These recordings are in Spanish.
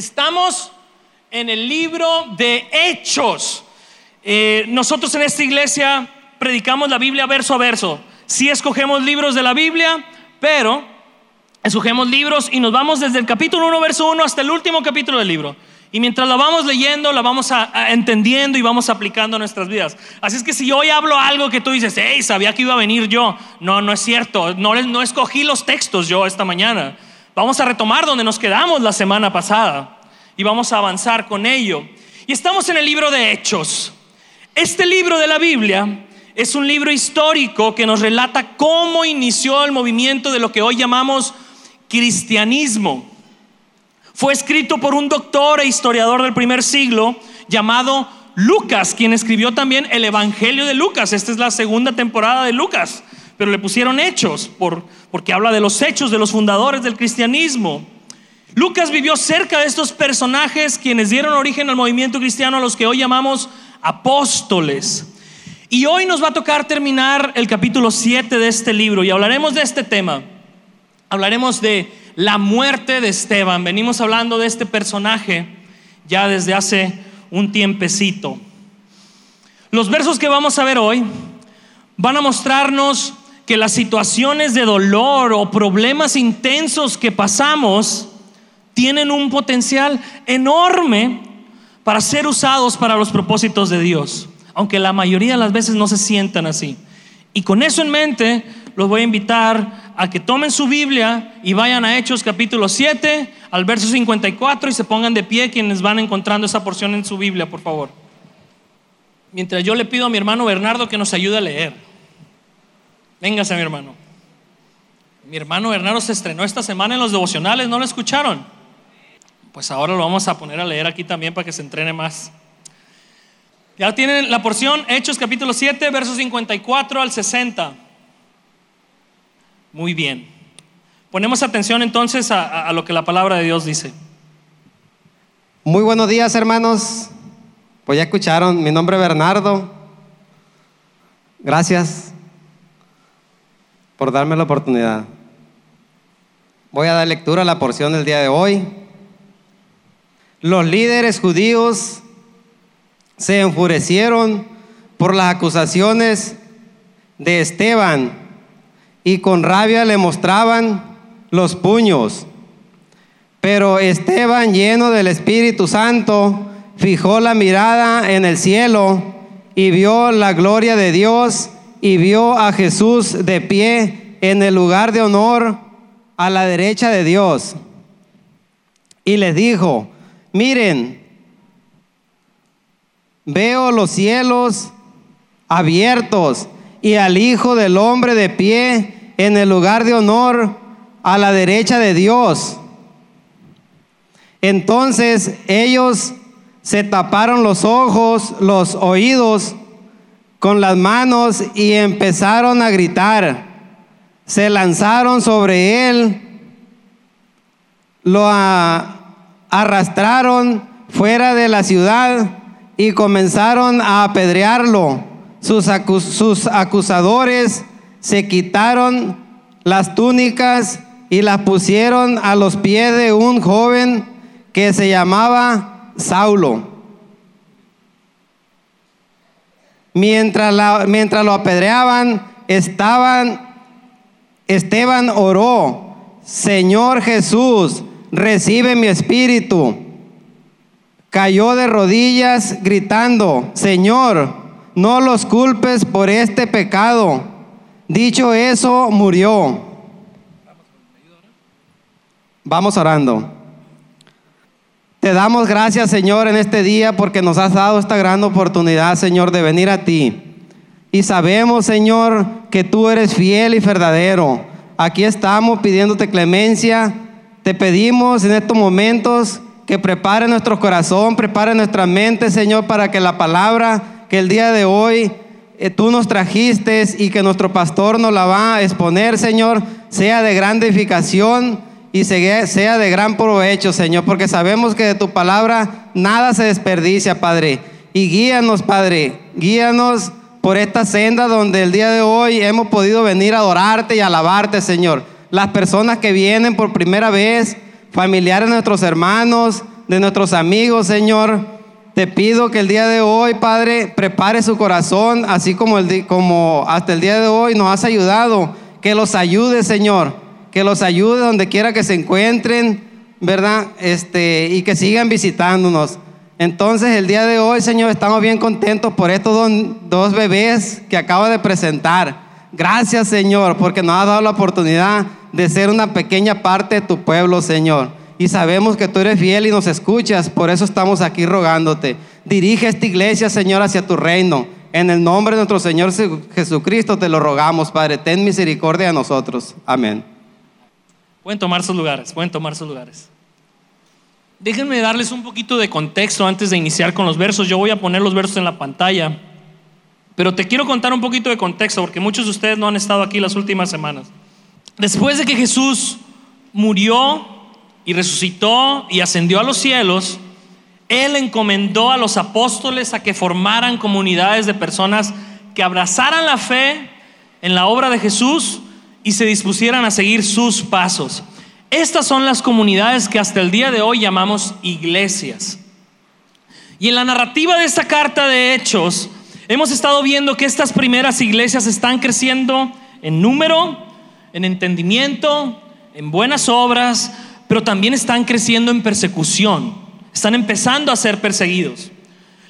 Estamos en el libro de Hechos. Eh, nosotros en esta iglesia predicamos la Biblia verso a verso. Sí escogemos libros de la Biblia, pero escogemos libros y nos vamos desde el capítulo 1, verso 1 hasta el último capítulo del libro. Y mientras la vamos leyendo, la vamos a, entendiendo y vamos aplicando a nuestras vidas. Así es que si hoy hablo algo que tú dices, hey, sabía que iba a venir yo. No, no es cierto. No, no escogí los textos yo esta mañana. Vamos a retomar donde nos quedamos la semana pasada y vamos a avanzar con ello. Y estamos en el libro de Hechos. Este libro de la Biblia es un libro histórico que nos relata cómo inició el movimiento de lo que hoy llamamos cristianismo. Fue escrito por un doctor e historiador del primer siglo llamado Lucas, quien escribió también el Evangelio de Lucas. Esta es la segunda temporada de Lucas, pero le pusieron hechos por, porque habla de los hechos de los fundadores del cristianismo. Lucas vivió cerca de estos personajes quienes dieron origen al movimiento cristiano a los que hoy llamamos apóstoles. Y hoy nos va a tocar terminar el capítulo 7 de este libro y hablaremos de este tema. Hablaremos de la muerte de Esteban. Venimos hablando de este personaje ya desde hace un tiempecito. Los versos que vamos a ver hoy van a mostrarnos que las situaciones de dolor o problemas intensos que pasamos tienen un potencial enorme para ser usados para los propósitos de Dios, aunque la mayoría de las veces no se sientan así. Y con eso en mente, los voy a invitar a que tomen su Biblia y vayan a Hechos capítulo 7, al verso 54 y se pongan de pie quienes van encontrando esa porción en su Biblia, por favor. Mientras yo le pido a mi hermano Bernardo que nos ayude a leer. Véngase, mi hermano. Mi hermano Bernardo se estrenó esta semana en los devocionales, ¿no lo escucharon? Pues ahora lo vamos a poner a leer aquí también para que se entrene más. Ya tienen la porción, Hechos capítulo 7, versos 54 al 60. Muy bien. Ponemos atención entonces a, lo que la palabra de Dios dice. Muy buenos días, hermanos. Pues ya escucharon, mi nombre es Bernardo. Gracias por darme la oportunidad. Voy a dar lectura a la porción del día de hoy. Los líderes judíos se enfurecieron por las acusaciones de Esteban y con rabia le mostraban los puños. Pero Esteban, lleno del Espíritu Santo, fijó la mirada en el cielo y vio la gloria de Dios y vio a Jesús de pie en el lugar de honor a la derecha de Dios. Y les dijo, miren, veo los cielos abiertos y al Hijo del Hombre de pie en el lugar de honor a la derecha de Dios. Entonces ellos se taparon los ojos, los oídos con las manos y empezaron a gritar. Se lanzaron sobre él, lo arrastraron fuera de la ciudad y comenzaron a apedrearlo. Sus, acusadores se quitaron las túnicas y las pusieron a los pies de un joven que se llamaba Saulo. Mientras, mientras lo apedreaban, Esteban oró, Señor Jesús, recibe mi espíritu. Cayó de rodillas gritando, Señor, no los culpes por este pecado. Dicho eso, murió. Vamos orando. Te damos gracias, Señor, en este día porque nos has dado esta gran oportunidad, Señor, de venir a ti. Y sabemos, Señor, que tú eres fiel y verdadero. Aquí estamos pidiéndote clemencia. Te pedimos en estos momentos que prepare nuestro corazón, prepare nuestra mente, Señor, para que la palabra que el día de hoy eh, tú nos trajiste y que nuestro pastor nos la va a exponer, Señor, sea de gran edificación y sea de gran provecho, Señor, porque sabemos que de tu palabra nada se desperdicia, Padre. Y guíanos, Padre, guíanos por esta senda donde el día de hoy hemos podido venir a adorarte y alabarte, Señor. Las personas que vienen por primera vez, familiares de nuestros hermanos, de nuestros amigos, Señor. Te pido que el día de hoy, Padre, prepare su corazón, así como, el, como hasta el día de hoy nos has ayudado. Que los ayude, Señor. Que los ayude donde quiera que se encuentren, ¿verdad? Este, y que sigan visitándonos. Entonces, el día de hoy, Señor, estamos bien contentos por estos dos, bebés que acabo de presentar. Gracias, Señor, porque nos has dado la oportunidad de ser una pequeña parte de tu pueblo, Señor. Y sabemos que tú eres fiel y nos escuchas, por eso estamos aquí rogándote. Dirige esta iglesia, Señor, hacia tu reino. En el nombre de nuestro Señor Jesucristo te lo rogamos, Padre. Ten misericordia de nosotros. Amén. Pueden tomar sus lugares, pueden tomar sus lugares. Déjenme darles un poquito de contexto antes de iniciar con los versos. Yo voy a poner los versos en la pantalla. Pero te quiero contar un poquito de contexto porque muchos de ustedes no han estado aquí las últimas semanas. Después de que Jesús murió y resucitó y ascendió a los cielos, Él encomendó a los apóstoles a que formaran comunidades de personas que abrazaran la fe en la obra de Jesús y se dispusieran a seguir sus pasos. Estas son las comunidades que hasta el día de hoy llamamos iglesias. Y en la narrativa de esta carta de Hechos, hemos estado viendo que estas primeras iglesias están creciendo en número, en entendimiento, en buenas obras, pero también están creciendo en persecución. Están empezando a ser perseguidos.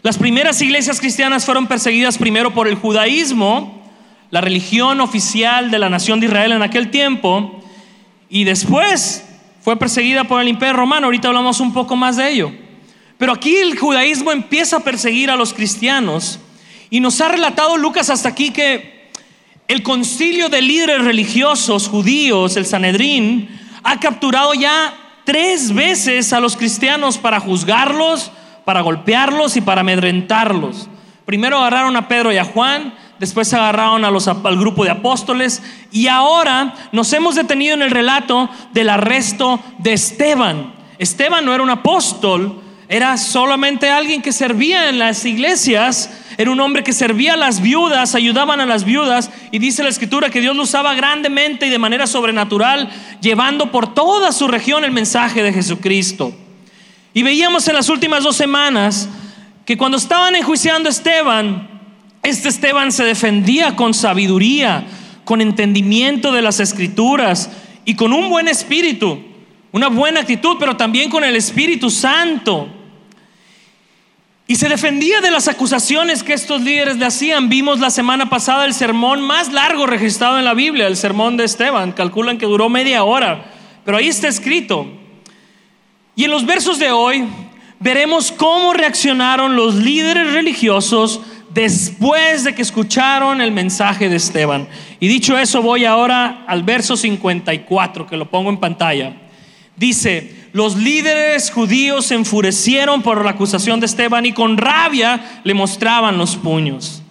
Las primeras iglesias cristianas fueron perseguidas primero por el judaísmo, la religión oficial de la nación de Israel en aquel tiempo, y después fue perseguida por el imperio romano. Ahorita hablamos un poco más de ello. Pero aquí el judaísmo empieza a perseguir a los cristianos y nos ha relatado Lucas hasta aquí que el concilio de líderes religiosos judíos, el Sanedrín, ha capturado ya tres veces a los cristianos para juzgarlos, para golpearlos y para amedrentarlos. Primero agarraron a Pedro y a Juan, después agarraron al grupo de apóstoles y ahora nos hemos detenido en el relato del arresto de Esteban. Esteban no era un apóstol, era solamente alguien que servía en las iglesias, era un hombre que servía a las viudas, ayudaban a las viudas y dice la escritura que Dios lo usaba grandemente y de manera sobrenatural, llevando por toda su región el mensaje de Jesucristo. Y veíamos en las últimas dos semanas que cuando estaban enjuiciando a Esteban, este Esteban se defendía con sabiduría, con entendimiento de las escrituras y con un buen espíritu, una buena actitud, pero también con el Espíritu Santo. Y se defendía de las acusaciones que estos líderes le hacían. Vimos la semana pasada el sermón más largo registrado en la Biblia, el sermón de Esteban. Calculan que duró media hora, pero ahí está escrito. Y en los versos de hoy veremos cómo reaccionaron los líderes religiosos después de que escucharon el mensaje de Esteban. Y dicho eso, voy ahora al verso 54, que lo pongo en pantalla. Dice, los líderes judíos se enfurecieron por la acusación de Esteban y con rabia le mostraban los puños.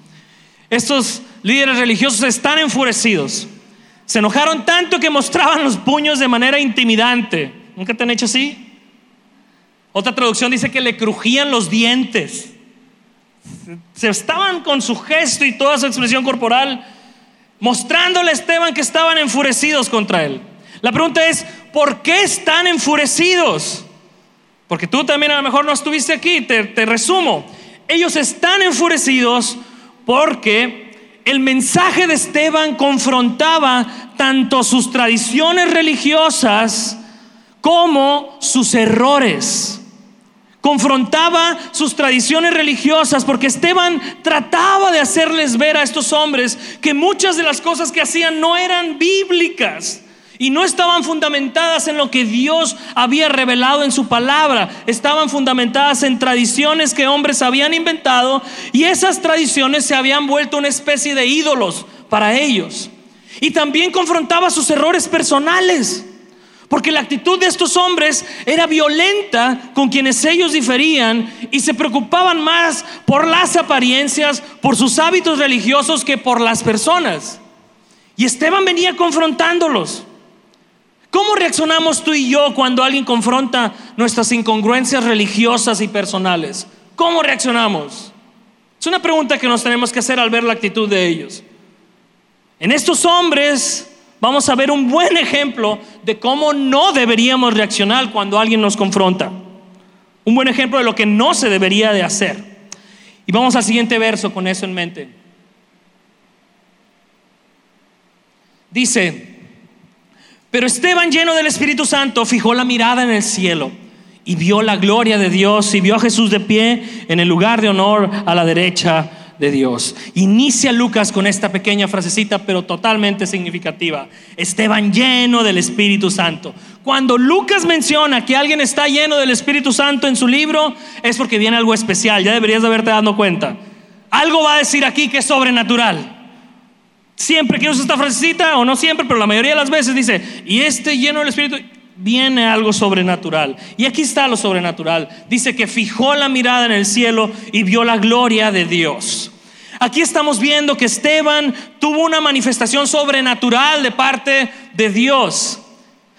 Estos líderes religiosos están enfurecidos. Se enojaron tanto que mostraban los puños de manera intimidante. ¿Nunca te han hecho así? Otra traducción dice que le crujían los dientes. Se estaban con su gesto y toda su expresión corporal mostrándole a Esteban que estaban enfurecidos contra él. La pregunta es, ¿por qué están enfurecidos? Porque tú también a lo mejor no estuviste aquí, te, te resumo. Ellos están enfurecidos porque el mensaje de Esteban confrontaba tanto sus tradiciones religiosas como sus errores confrontaba sus tradiciones religiosas, porque Esteban trataba de hacerles ver a estos hombres que muchas de las cosas que hacían no eran bíblicas y no estaban fundamentadas en lo que Dios había revelado en su palabra, estaban fundamentadas en tradiciones que hombres habían inventado y esas tradiciones se habían vuelto una especie de ídolos para ellos. Y también confrontaba sus errores personales. Porque la actitud de estos hombres era violenta con quienes ellos diferían y se preocupaban más por las apariencias, por sus hábitos religiosos que por las personas. Y Esteban venía confrontándolos. ¿Cómo reaccionamos tú y yo cuando alguien confronta nuestras incongruencias religiosas y personales? ¿Cómo reaccionamos? Es una pregunta que nos tenemos que hacer al ver la actitud de ellos. En estos hombres vamos a ver un buen ejemplo de cómo no deberíamos reaccionar cuando alguien nos confronta. Un buen ejemplo de lo que no se debería de hacer. Y vamos al siguiente verso con eso en mente. Dice, pero Esteban lleno del Espíritu Santo fijó la mirada en el cielo y vio la gloria de Dios y vio a Jesús de pie en el lugar de honor a la derecha de Dios. Inicia Lucas con esta pequeña frasecita, pero totalmente significativa. Esteban lleno del Espíritu Santo. Cuando Lucas menciona que alguien está lleno del Espíritu Santo en su libro, es porque viene algo especial. Ya deberías de haberte dado cuenta. Algo va a decir aquí que es sobrenatural. Siempre que usa esta frasecita, o no siempre, pero la mayoría de las veces dice, y este lleno del Espíritu, viene algo sobrenatural. Y aquí está lo sobrenatural. Dice que fijó la mirada en el cielo y vio la gloria de Dios. Aquí estamos viendo que Esteban tuvo una manifestación sobrenatural de parte de Dios.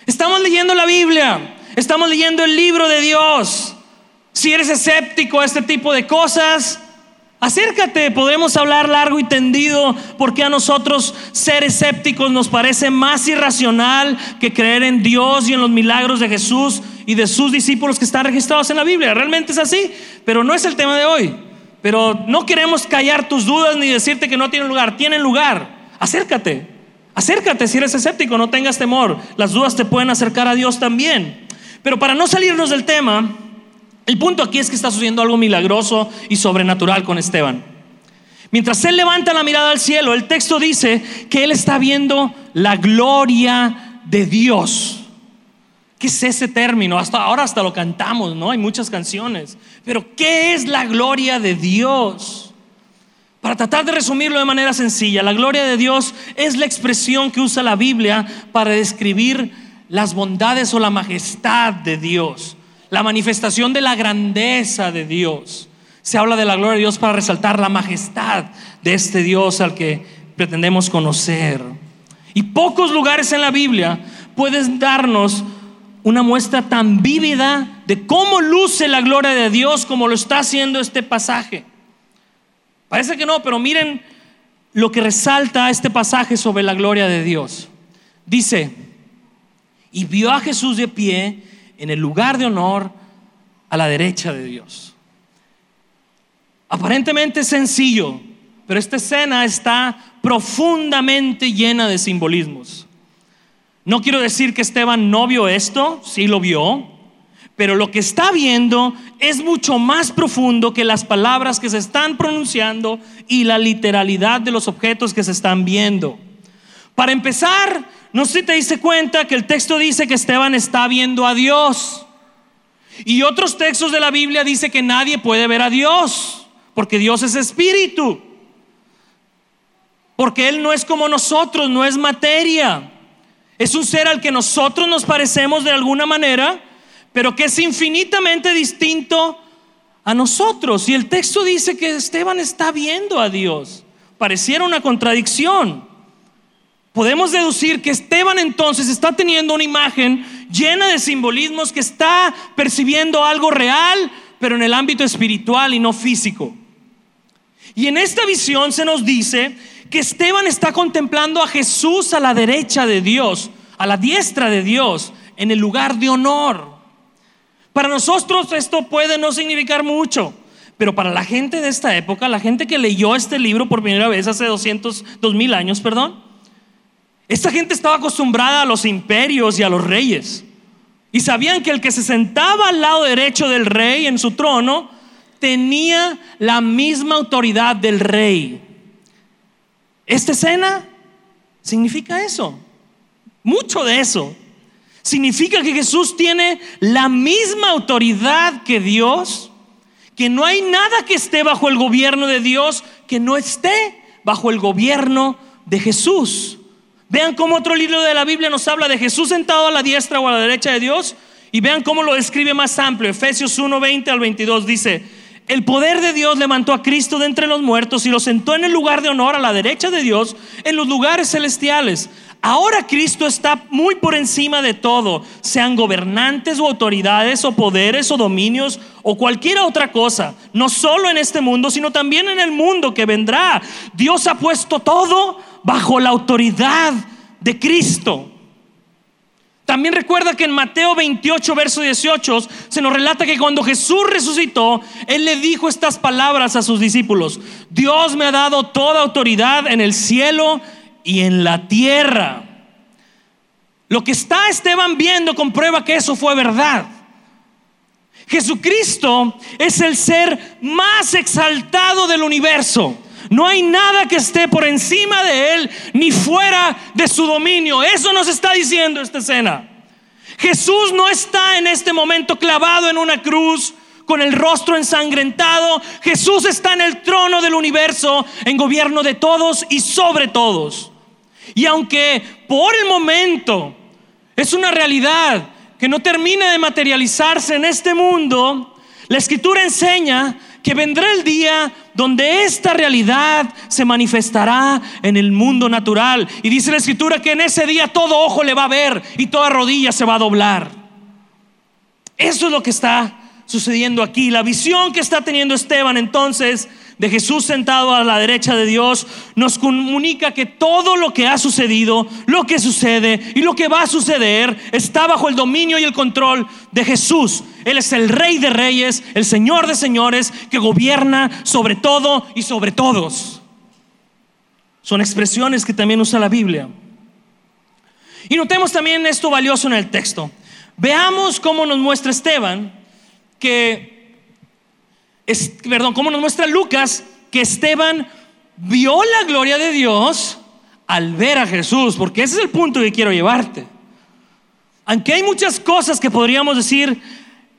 Estamos leyendo la Biblia, estamos leyendo el libro de Dios. Si eres escéptico a este tipo de cosas, Acércate, podemos hablar largo y tendido porque a nosotros ser escépticos nos parece más irracional que creer en Dios y en los milagros de Jesús y de sus discípulos que están registrados en la Biblia. Realmente es así, pero no es el tema de hoy. Pero no queremos callar tus dudas ni decirte que no tienen lugar, tienen lugar. Acércate, acércate si eres escéptico, no tengas temor. Las dudas te pueden acercar a Dios también. Pero para no salirnos del tema, el punto aquí es que está sucediendo algo milagroso y sobrenatural con Esteban. Mientras él levanta la mirada al cielo, el texto dice que él está viendo la gloria de Dios. ¿Qué es ese término? Hasta ahora hasta lo cantamos, ¿no? Hay muchas canciones. Pero ¿qué es la gloria de Dios? Para tratar de resumirlo de manera sencilla, la gloria de Dios es la expresión que usa la Biblia para describir las bondades o la majestad de Dios la manifestación de la grandeza de Dios. Se habla de la gloria de Dios para resaltar la majestad de este Dios al que pretendemos conocer. Y pocos lugares en la Biblia pueden darnos una muestra tan vívida de cómo luce la gloria de Dios como lo está haciendo este pasaje. Parece que no, pero miren lo que resalta este pasaje sobre la gloria de Dios. Dice, y vio a Jesús de pie en el lugar de honor a la derecha de Dios. Aparentemente sencillo, pero esta escena está profundamente llena de simbolismos. No quiero decir que Esteban no vio esto, sí lo vio, pero lo que está viendo es mucho más profundo que las palabras que se están pronunciando y la literalidad de los objetos que se están viendo. Para empezar, no sé si te dice cuenta que el texto dice que Esteban está viendo a Dios. Y otros textos de la Biblia dice que nadie puede ver a Dios, porque Dios es espíritu. Porque Él no es como nosotros, no es materia. Es un ser al que nosotros nos parecemos de alguna manera, pero que es infinitamente distinto a nosotros. Y el texto dice que Esteban está viendo a Dios. Pareciera una contradicción. Podemos deducir que Esteban entonces está teniendo una imagen llena de simbolismos que está percibiendo algo real, pero en el ámbito espiritual y no físico. Y en esta visión se nos dice que Esteban está contemplando a Jesús a la derecha de Dios, a la diestra de Dios, en el lugar de honor. Para nosotros esto puede no significar mucho, pero para la gente de esta época, la gente que leyó este libro por primera vez hace 200, 2000 años, perdón, esta gente estaba acostumbrada a los imperios y a los reyes. Y sabían que el que se sentaba al lado derecho del rey en su trono tenía la misma autoridad del rey. Esta escena significa eso. Mucho de eso. Significa que Jesús tiene la misma autoridad que Dios, que no hay nada que esté bajo el gobierno de Dios que no esté bajo el gobierno de Jesús. Vean cómo otro libro de la Biblia nos habla de Jesús sentado a la diestra o a la derecha de Dios. Y vean cómo lo describe más amplio. Efesios 1, 20 al 22 dice, el poder de Dios levantó a Cristo de entre los muertos y lo sentó en el lugar de honor a la derecha de Dios en los lugares celestiales. Ahora Cristo está muy por encima de todo, sean gobernantes o autoridades o poderes o dominios o cualquier otra cosa, no solo en este mundo, sino también en el mundo que vendrá. Dios ha puesto todo bajo la autoridad de Cristo. También recuerda que en Mateo 28, verso 18, se nos relata que cuando Jesús resucitó, Él le dijo estas palabras a sus discípulos. Dios me ha dado toda autoridad en el cielo y en la tierra. Lo que está Esteban viendo comprueba que eso fue verdad. Jesucristo es el ser más exaltado del universo. No hay nada que esté por encima de Él ni fuera de su dominio. Eso nos está diciendo esta escena. Jesús no está en este momento clavado en una cruz con el rostro ensangrentado. Jesús está en el trono del universo, en gobierno de todos y sobre todos. Y aunque por el momento es una realidad que no termina de materializarse en este mundo, la escritura enseña que vendrá el día donde esta realidad se manifestará en el mundo natural. Y dice la escritura que en ese día todo ojo le va a ver y toda rodilla se va a doblar. Eso es lo que está sucediendo aquí. La visión que está teniendo Esteban entonces de Jesús sentado a la derecha de Dios nos comunica que todo lo que ha sucedido, lo que sucede y lo que va a suceder está bajo el dominio y el control de Jesús. Él es el rey de reyes, el señor de señores, que gobierna sobre todo y sobre todos. Son expresiones que también usa la Biblia. Y notemos también esto valioso en el texto. Veamos cómo nos muestra Esteban que perdón, cómo nos muestra Lucas que Esteban vio la gloria de Dios al ver a Jesús, porque ese es el punto que quiero llevarte. Aunque hay muchas cosas que podríamos decir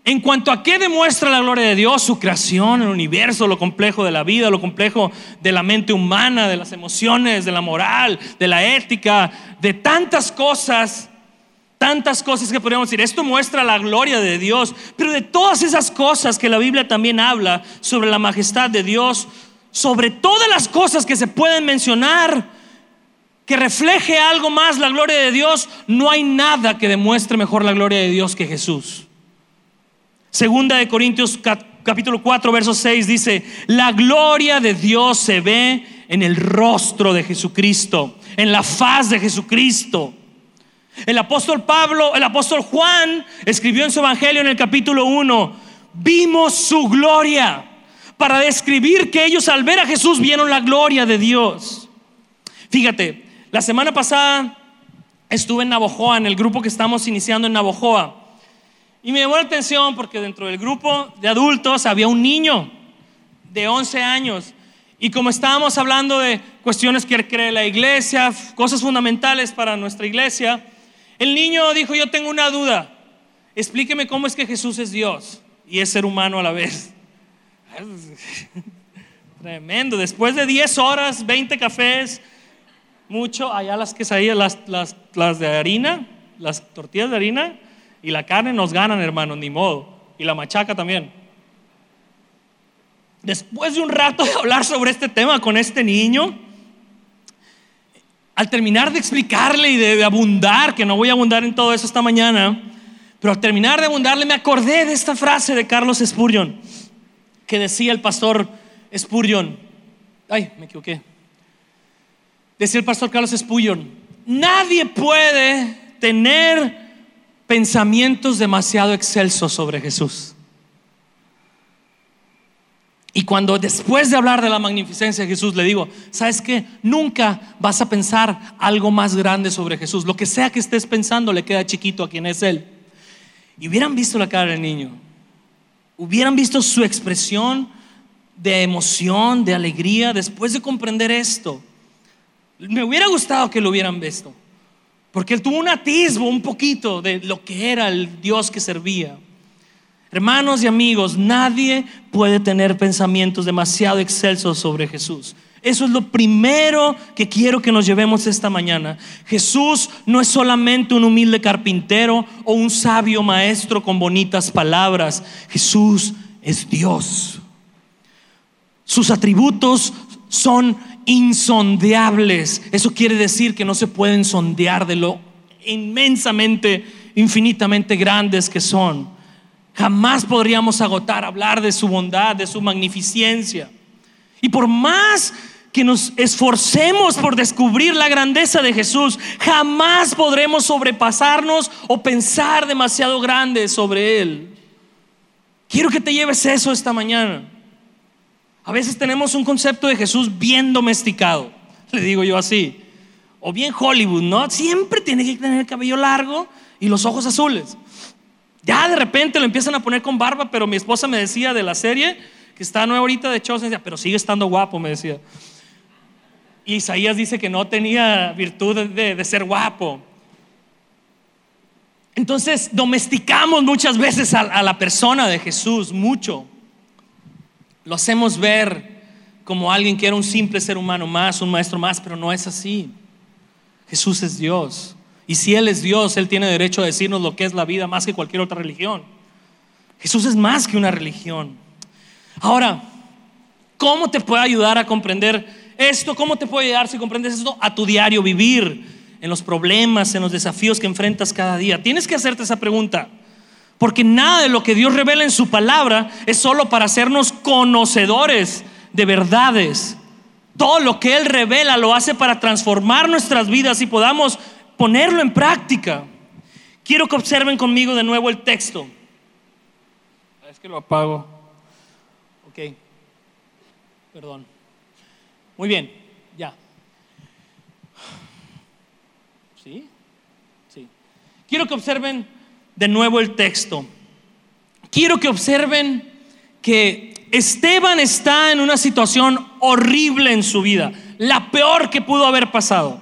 en cuanto a qué demuestra la gloria de Dios, su creación, el universo, lo complejo de la vida, lo complejo de la mente humana, de las emociones, de la moral, de la ética, de tantas cosas tantas cosas que podríamos decir. Esto muestra la gloria de Dios, pero de todas esas cosas que la Biblia también habla sobre la majestad de Dios, sobre todas las cosas que se pueden mencionar, que refleje algo más la gloria de Dios, no hay nada que demuestre mejor la gloria de Dios que Jesús. Segunda de Corintios capítulo 4, verso 6 dice, la gloria de Dios se ve en el rostro de Jesucristo, en la faz de Jesucristo. El apóstol Pablo, el apóstol Juan escribió en su evangelio en el capítulo 1, vimos su gloria para describir que ellos al ver a Jesús vieron la gloria de Dios. Fíjate, la semana pasada estuve en Navojoa, en el grupo que estamos iniciando en Navojoa. Y me llamó la atención porque dentro del grupo de adultos había un niño de 11 años. Y como estábamos hablando de cuestiones que cree la iglesia, cosas fundamentales para nuestra iglesia, el niño dijo, yo tengo una duda. Explíqueme cómo es que Jesús es Dios y es ser humano a la vez. Tremendo. Después de 10 horas, 20 cafés, mucho, allá las quesadillas, las, las, de harina, las tortillas de harina y la carne nos ganan, hermano, ni modo. Y la machaca también. Después de un rato de hablar sobre este tema con este niño, al terminar de explicarle y de, abundar, que no voy a abundar en todo eso esta mañana, pero al terminar de abundarle me acordé de esta frase de Carlos Spurgeon, que decía el pastor Spurgeon, ay, me equivoqué, decía el pastor Carlos Spurgeon, nadie puede tener pensamientos demasiado excelsos sobre Jesús. Y cuando después de hablar de la magnificencia de Jesús le digo, ¿sabes qué? Nunca vas a pensar algo más grande sobre Jesús. Lo que sea que estés pensando le queda chiquito a quien es Él. Y hubieran visto la cara del niño, hubieran visto su expresión de emoción, de alegría, después de comprender esto. Me hubiera gustado que lo hubieran visto, porque él tuvo un atisbo, un poquito de lo que era el Dios que servía. Hermanos y amigos, nadie puede tener pensamientos demasiado excelsos sobre Jesús. Eso es lo primero que quiero que nos llevemos esta mañana. Jesús no es solamente un humilde carpintero o un sabio maestro con bonitas palabras. Jesús es Dios. Sus atributos son insondeables. Eso quiere decir que no se pueden sondear de lo inmensamente, infinitamente grandes que son. Jamás podríamos agotar hablar de su bondad, de su magnificencia. Y por más que nos esforcemos por descubrir la grandeza de Jesús, jamás podremos sobrepasarnos o pensar demasiado grande sobre Él. Quiero que te lleves eso esta mañana. A veces tenemos un concepto de Jesús bien domesticado, le digo yo así, o bien Hollywood, ¿no? Siempre tiene que tener el cabello largo y los ojos azules. Ya de repente lo empiezan a poner con barba, pero mi esposa me decía de la serie, que está nueva ahorita de Chosen, pero sigue estando guapo, me decía. Y Isaías dice que no tenía virtud de, ser guapo. Entonces domesticamos muchas veces a, la persona de Jesús, mucho. Lo hacemos ver como alguien que era un simple ser humano más, un maestro más, pero no es así. Jesús es Dios. Y si Él es Dios, Él tiene derecho a decirnos lo que es la vida más que cualquier otra religión. Jesús es más que una religión. Ahora, ¿cómo te puede ayudar a comprender esto? ¿Cómo te puede ayudar si comprendes esto a tu diario vivir, en los problemas, en los desafíos que enfrentas cada día? Tienes que hacerte esa pregunta. Porque nada de lo que Dios revela en su palabra es solo para hacernos conocedores de verdades. Todo lo que Él revela lo hace para transformar nuestras vidas y podamos ponerlo en práctica. Quiero que observen conmigo de nuevo el texto. Es que lo apago. Ok. Perdón. Muy bien, ya. ¿Sí? Sí. Quiero que observen de nuevo el texto. Quiero que observen que Esteban está en una situación horrible en su vida, la peor que pudo haber pasado.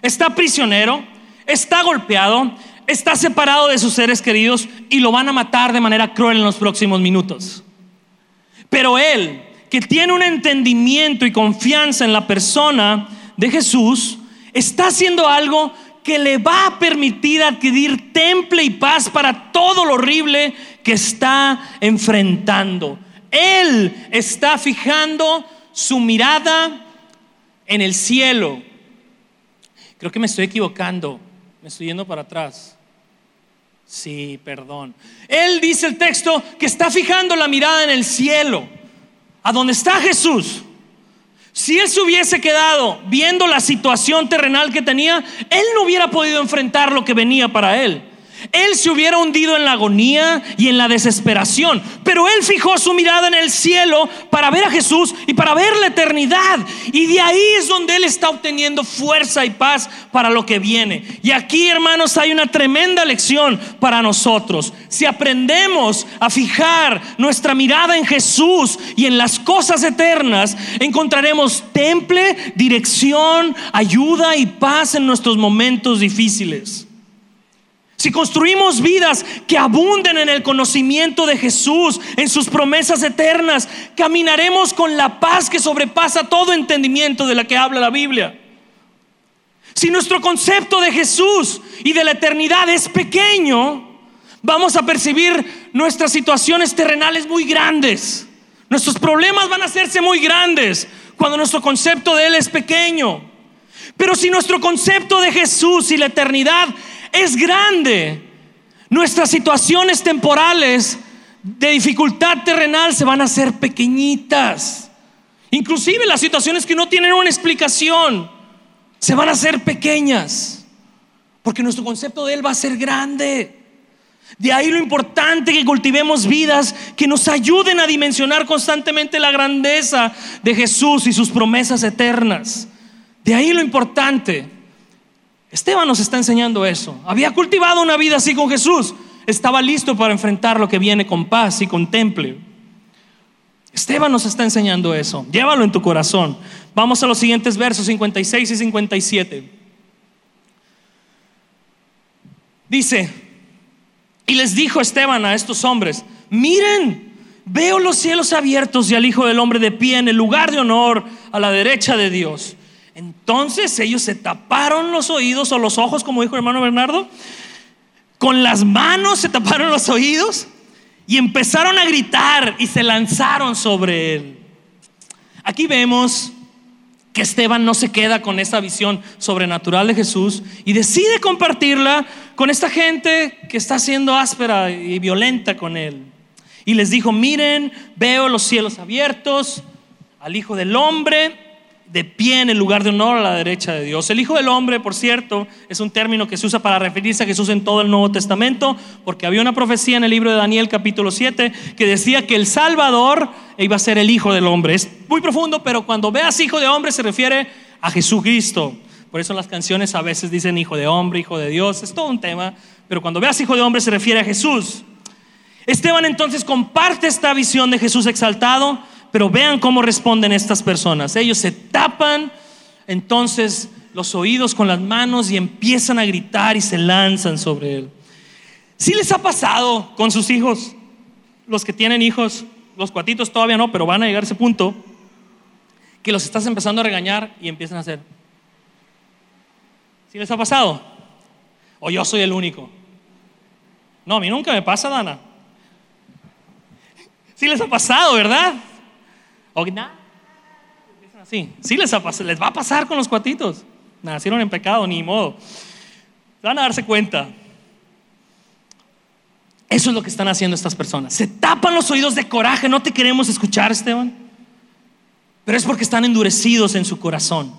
Está prisionero, está golpeado, está separado de sus seres queridos y lo van a matar de manera cruel en los próximos minutos. Pero él, que tiene un entendimiento y confianza en la persona de Jesús, está haciendo algo que le va a permitir adquirir temple y paz para todo lo horrible que está enfrentando. Él está fijando su mirada en el cielo. Creo que me estoy equivocando, me estoy yendo para atrás. Sí, perdón. Él dice el texto que está fijando la mirada en el cielo, a donde está Jesús. Si él se hubiese quedado viendo la situación terrenal que tenía, él no hubiera podido enfrentar lo que venía para él. Él se hubiera hundido en la agonía y en la desesperación, pero él fijó su mirada en el cielo para ver a Jesús y para ver la eternidad. Y de ahí es donde él está obteniendo fuerza y paz para lo que viene. Y aquí, hermanos, hay una tremenda lección para nosotros. Si aprendemos a fijar nuestra mirada en Jesús y en las cosas eternas, encontraremos temple, dirección, ayuda y paz en nuestros momentos difíciles. Si construimos vidas que abunden en el conocimiento de Jesús, en sus promesas eternas, caminaremos con la paz que sobrepasa todo entendimiento de la que habla la Biblia. Si nuestro concepto de Jesús y de la eternidad es pequeño, vamos a percibir nuestras situaciones terrenales muy grandes. Nuestros problemas van a hacerse muy grandes cuando nuestro concepto de Él es pequeño. Pero si nuestro concepto de Jesús y la eternidad es grande. Nuestras situaciones temporales de dificultad terrenal se van a hacer pequeñitas. Inclusive las situaciones que no tienen una explicación se van a hacer pequeñas. Porque nuestro concepto de Él va a ser grande. De ahí lo importante que cultivemos vidas que nos ayuden a dimensionar constantemente la grandeza de Jesús y sus promesas eternas. De ahí lo importante. Esteban nos está enseñando eso. Había cultivado una vida así con Jesús. Estaba listo para enfrentar lo que viene con paz y con temple. Esteban nos está enseñando eso. Llévalo en tu corazón. Vamos a los siguientes versos 56 y 57. Dice, y les dijo Esteban a estos hombres, miren, veo los cielos abiertos y al Hijo del Hombre de pie en el lugar de honor a la derecha de Dios. Entonces ellos se taparon los oídos o los ojos, como dijo el hermano Bernardo, con las manos se taparon los oídos y empezaron a gritar y se lanzaron sobre él. Aquí vemos que Esteban no se queda con esa visión sobrenatural de Jesús y decide compartirla con esta gente que está siendo áspera y violenta con él. Y les dijo, miren, veo los cielos abiertos, al Hijo del Hombre de pie en el lugar de honor a la derecha de Dios. El Hijo del Hombre, por cierto, es un término que se usa para referirse a Jesús en todo el Nuevo Testamento, porque había una profecía en el libro de Daniel capítulo 7 que decía que el Salvador iba a ser el Hijo del Hombre. Es muy profundo, pero cuando veas Hijo de Hombre se refiere a Jesucristo. Por eso las canciones a veces dicen Hijo de Hombre, Hijo de Dios, es todo un tema, pero cuando veas Hijo de Hombre se refiere a Jesús. Esteban entonces comparte esta visión de Jesús exaltado pero vean cómo responden estas personas. Ellos se tapan entonces los oídos con las manos y empiezan a gritar y se lanzan sobre él. Si les ha pasado con sus hijos, los que tienen hijos, los cuatitos todavía no, pero van a llegar a ese punto, que los estás empezando a regañar y empiezan a hacer. ¿Sí les ha pasado? ¿O yo soy el único? No, a mí nunca me pasa, Dana. Sí les ha pasado, ¿verdad? O así. Sí les va a pasar con los cuatitos. Nacieron en pecado, ni modo. Van a darse cuenta. Eso es lo que están haciendo estas personas. Se tapan los oídos de coraje. No te queremos escuchar, Esteban. Pero es porque están endurecidos en su corazón.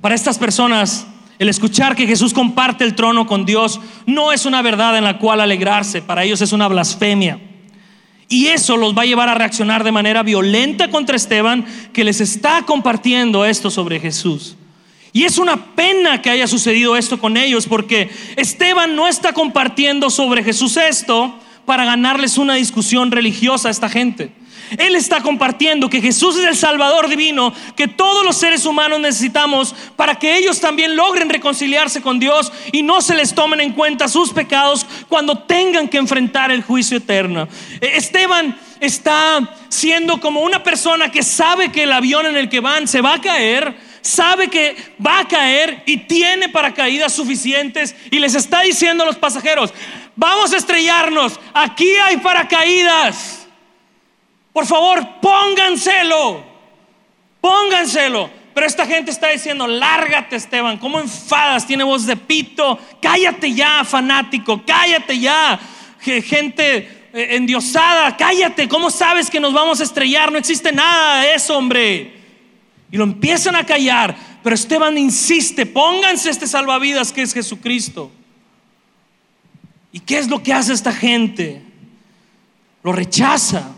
Para estas personas, el escuchar que Jesús comparte el trono con Dios no es una verdad en la cual alegrarse. Para ellos es una blasfemia. Y eso los va a llevar a reaccionar de manera violenta contra Esteban, que les está compartiendo esto sobre Jesús. Y es una pena que haya sucedido esto con ellos, porque Esteban no está compartiendo sobre Jesús esto para ganarles una discusión religiosa a esta gente. Él está compartiendo que Jesús es el Salvador divino, que todos los seres humanos necesitamos para que ellos también logren reconciliarse con Dios y no se les tomen en cuenta sus pecados cuando tengan que enfrentar el juicio eterno. Eh, Esteban está siendo como una persona que sabe que el avión en el que van se va a caer, sabe que va a caer y tiene paracaídas suficientes y les está diciendo a los pasajeros, vamos a estrellarnos, aquí hay paracaídas. Por favor, pónganselo. Pónganselo. Pero esta gente está diciendo, lárgate Esteban, ¿cómo enfadas? Tiene voz de pito. Cállate ya, fanático, cállate ya. Gente eh, endiosada, cállate. ¿Cómo sabes que nos vamos a estrellar? No existe nada de eso, hombre. Y lo empiezan a callar. Pero Esteban insiste, pónganse este salvavidas que es Jesucristo. ¿Y qué es lo que hace esta gente? Lo rechaza.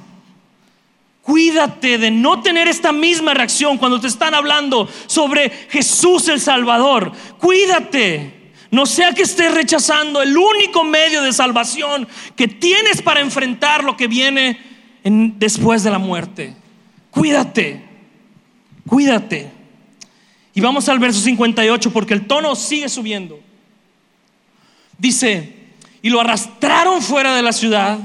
Cuídate de no tener esta misma reacción cuando te están hablando sobre Jesús el Salvador. Cuídate. No sea que estés rechazando el único medio de salvación que tienes para enfrentar lo que viene después de la muerte. Cuídate. Cuídate. Y vamos al verso 58 porque el tono sigue subiendo. Dice, y lo arrastraron fuera de la ciudad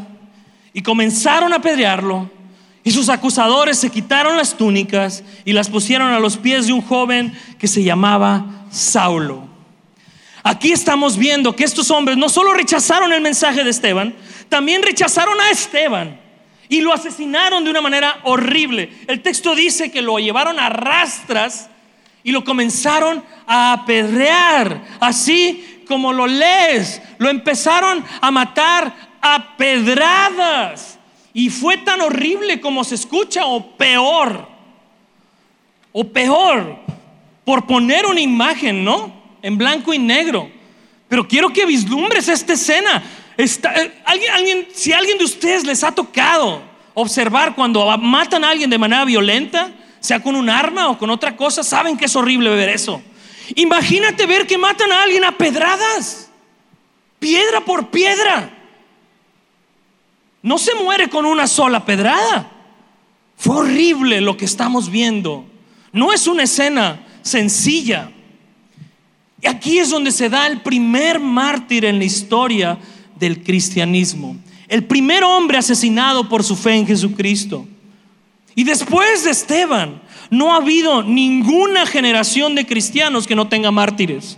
y comenzaron a apedrearlo y sus acusadores se quitaron las túnicas y las pusieron a los pies de un joven que se llamaba Saulo. Aquí estamos viendo que estos hombres no solo rechazaron el mensaje de Esteban, también rechazaron a Esteban y lo asesinaron de una manera horrible. El texto dice que lo llevaron a rastras y lo comenzaron a apedrear, así como lo lees. Lo empezaron a matar a pedradas. Y fue tan horrible como se escucha, o peor, o peor, por poner una imagen, ¿no? En blanco y negro. Pero quiero que vislumbres esta escena. Eh, ¿alguien, alguien, si alguien de ustedes les ha tocado observar cuando matan a alguien de manera violenta, sea con un arma o con otra cosa, saben que es horrible ver eso. Imagínate ver que matan a alguien a pedradas, piedra por piedra. No se muere con una sola pedrada. Fue horrible lo que estamos viendo. No es una escena sencilla. Y aquí es donde se da el primer mártir en la historia del cristianismo. El primer hombre asesinado por su fe en Jesucristo. Y después de Esteban, no ha habido ninguna generación de cristianos que no tenga mártires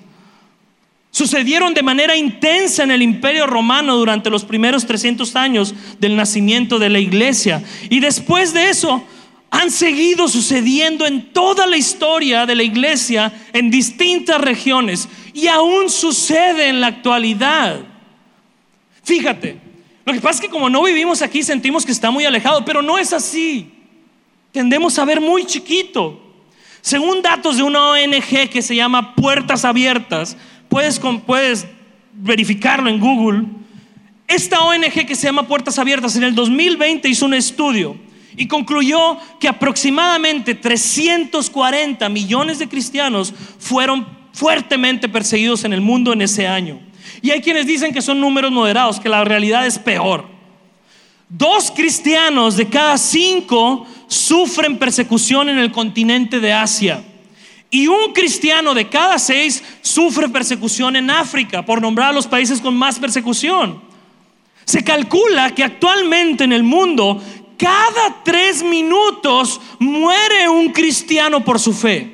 sucedieron de manera intensa en el imperio romano durante los primeros 300 años del nacimiento de la iglesia. Y después de eso han seguido sucediendo en toda la historia de la iglesia en distintas regiones y aún sucede en la actualidad. Fíjate, lo que pasa es que como no vivimos aquí sentimos que está muy alejado, pero no es así. Tendemos a ver muy chiquito. Según datos de una ONG que se llama Puertas Abiertas, puedes, puedes verificarlo en Google, esta ONG que se llama Puertas Abiertas en el 2020 hizo un estudio y concluyó que aproximadamente 340 millones de cristianos fueron fuertemente perseguidos en el mundo en ese año. Y hay quienes dicen que son números moderados, que la realidad es peor. Dos cristianos de cada cinco sufren persecución en el continente de Asia. Y un cristiano de cada seis sufre persecución en África, por nombrar a los países con más persecución. Se calcula que actualmente en el mundo, cada tres minutos muere un cristiano por su fe.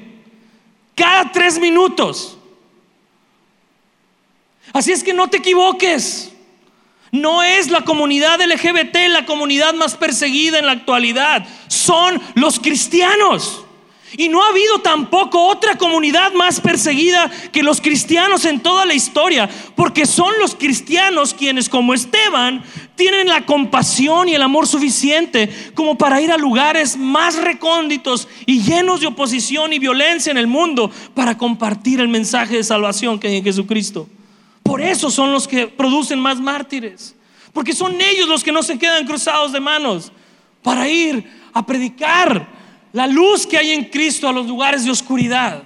Cada tres minutos. Así es que no te equivoques. No es la comunidad LGBT la comunidad más perseguida en la actualidad. Son los cristianos. Y no ha habido tampoco otra comunidad más perseguida que los cristianos en toda la historia, porque son los cristianos quienes, como Esteban, tienen la compasión y el amor suficiente como para ir a lugares más recónditos y llenos de oposición y violencia en el mundo para compartir el mensaje de salvación que hay en Jesucristo. Por eso son los que producen más mártires, porque son ellos los que no se quedan cruzados de manos para ir a predicar la luz que hay en Cristo a los lugares de oscuridad.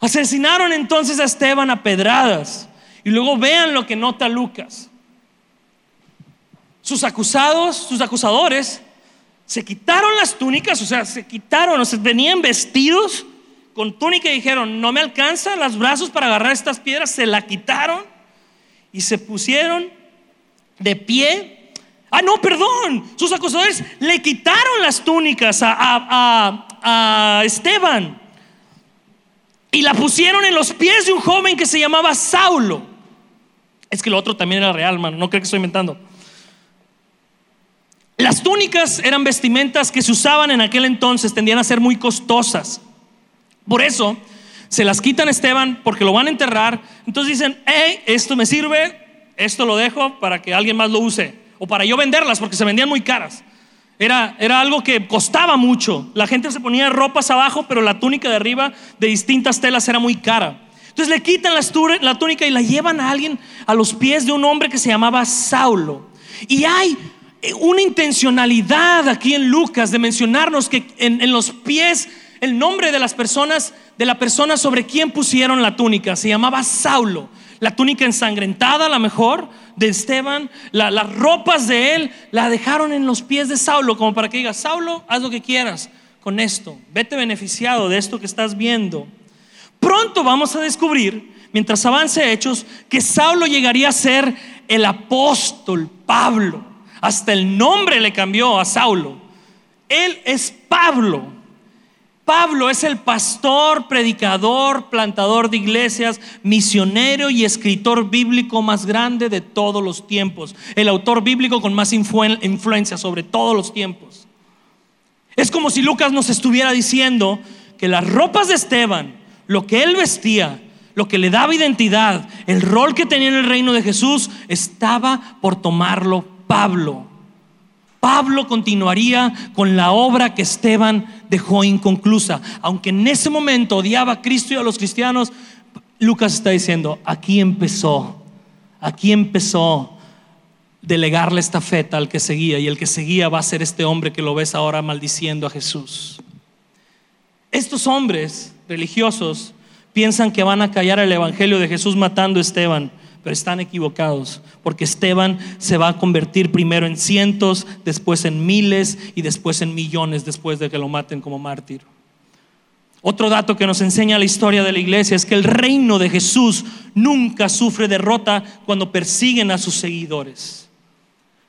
Asesinaron entonces a Esteban a pedradas. Y luego vean lo que nota Lucas. Sus acusados, sus acusadores, se quitaron las túnicas, o sea, se quitaron, o sea, venían vestidos con túnica y dijeron, no me alcanzan los brazos para agarrar estas piedras, se la quitaron y se pusieron de pie Ah, no, perdón. Sus acusadores le quitaron las túnicas a, Esteban y la pusieron en los pies de un joven que se llamaba Saulo. Es que lo otro también era real, mano. No creo que estoy inventando. Las túnicas eran vestimentas que se usaban en aquel entonces, tendían a ser muy costosas. Por eso se las quitan a Esteban porque lo van a enterrar. Entonces dicen, hey, esto me sirve, esto lo dejo para que alguien más lo use o para yo venderlas porque se vendían muy caras. Era, era algo que costaba mucho. La gente se ponía ropas abajo, pero la túnica de arriba de distintas telas era muy cara. Entonces le quitan la túnica y la llevan a alguien a los pies de un hombre que se llamaba Saulo. Y hay eh, una intencionalidad aquí en Lucas de mencionarnos que en, en los pies el nombre de las personas, de la persona sobre quien pusieron la túnica, se llamaba Saulo. La túnica ensangrentada, a lo mejor, de Esteban, las ropas de él, la dejaron en los pies de Saulo, como para que diga, Saulo, haz lo que quieras con esto, vete beneficiado de esto que estás viendo. Pronto vamos a descubrir, mientras avance Hechos, que Saulo llegaría a ser el apóstol Pablo. Hasta el nombre le cambió a Saulo. Él es Pablo. Pablo es el pastor, predicador, plantador de iglesias, misionero y escritor bíblico más grande de todos los tiempos. El autor bíblico con más influencia sobre todos los tiempos. Es como si Lucas nos estuviera diciendo que las ropas de Esteban, lo que él vestía, lo que le daba identidad, el rol que tenía en el reino de Jesús, estaba por tomarlo Pablo. Pablo continuaría con la obra que Esteban dejó inconclusa. Aunque en ese momento odiaba a Cristo y a los cristianos, Lucas está diciendo, aquí empezó, aquí empezó delegarle esta feta al que seguía y el que seguía va a ser este hombre que lo ves ahora maldiciendo a Jesús. Estos hombres religiosos piensan que van a callar el evangelio de Jesús matando a Esteban pero están equivocados, porque Esteban se va a convertir primero en cientos, después en miles y después en millones después de que lo maten como mártir. Otro dato que nos enseña la historia de la iglesia es que el reino de Jesús nunca sufre derrota cuando persiguen a sus seguidores.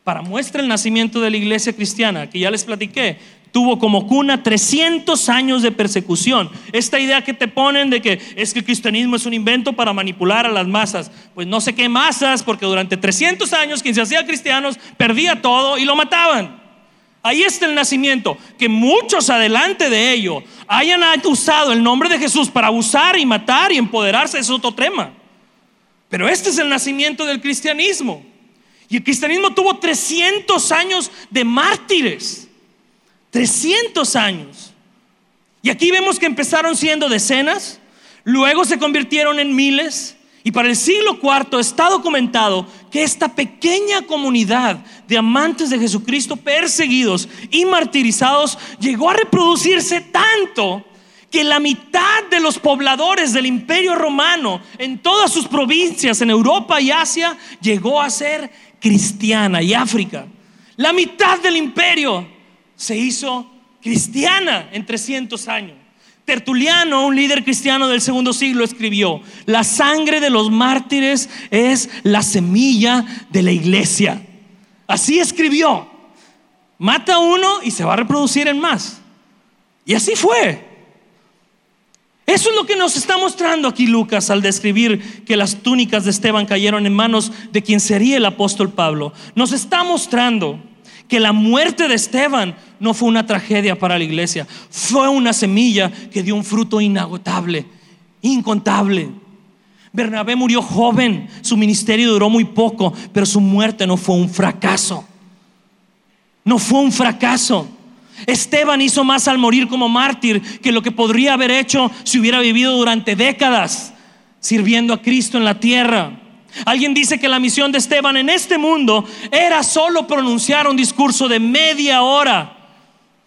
Para muestra el nacimiento de la iglesia cristiana, que ya les platiqué, tuvo como cuna 300 años de persecución. Esta idea que te ponen de que es que el cristianismo es un invento para manipular a las masas, pues no sé qué masas, porque durante 300 años quien se hacía cristianos perdía todo y lo mataban. Ahí está el nacimiento. Que muchos adelante de ello hayan usado el nombre de Jesús para abusar y matar y empoderarse es otro tema. Pero este es el nacimiento del cristianismo. Y el cristianismo tuvo 300 años de mártires. 300 años. Y aquí vemos que empezaron siendo decenas, luego se convirtieron en miles, y para el siglo IV está documentado que esta pequeña comunidad de amantes de Jesucristo perseguidos y martirizados llegó a reproducirse tanto que la mitad de los pobladores del imperio romano en todas sus provincias en Europa y Asia llegó a ser cristiana y África. La mitad del imperio se hizo cristiana en 300 años. Tertuliano, un líder cristiano del segundo siglo, escribió, la sangre de los mártires es la semilla de la iglesia. Así escribió. Mata uno y se va a reproducir en más. Y así fue. Eso es lo que nos está mostrando aquí Lucas al describir que las túnicas de Esteban cayeron en manos de quien sería el apóstol Pablo. Nos está mostrando que la muerte de Esteban no fue una tragedia para la iglesia, fue una semilla que dio un fruto inagotable, incontable. Bernabé murió joven, su ministerio duró muy poco, pero su muerte no fue un fracaso. No fue un fracaso. Esteban hizo más al morir como mártir que lo que podría haber hecho si hubiera vivido durante décadas sirviendo a Cristo en la tierra. Alguien dice que la misión de Esteban en este mundo era solo pronunciar un discurso de media hora.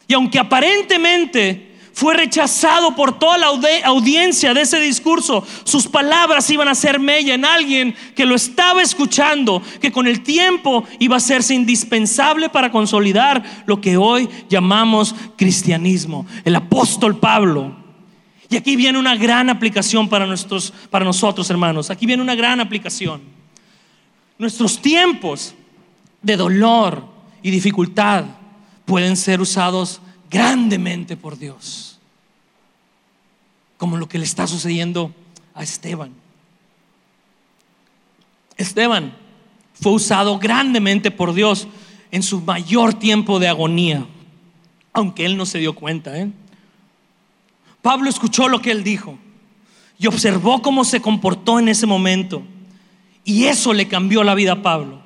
Y aunque aparentemente fue rechazado por toda la audiencia de ese discurso. Sus palabras iban a ser mella en alguien que lo estaba escuchando, que con el tiempo iba a hacerse indispensable para consolidar lo que hoy llamamos cristianismo. El apóstol Pablo. Y aquí viene una gran aplicación para, nuestros, para nosotros, hermanos. Aquí viene una gran aplicación. Nuestros tiempos de dolor y dificultad pueden ser usados grandemente por Dios como lo que le está sucediendo a Esteban. Esteban fue usado grandemente por Dios en su mayor tiempo de agonía, aunque él no se dio cuenta. ¿eh? Pablo escuchó lo que él dijo y observó cómo se comportó en ese momento. Y eso le cambió la vida a Pablo.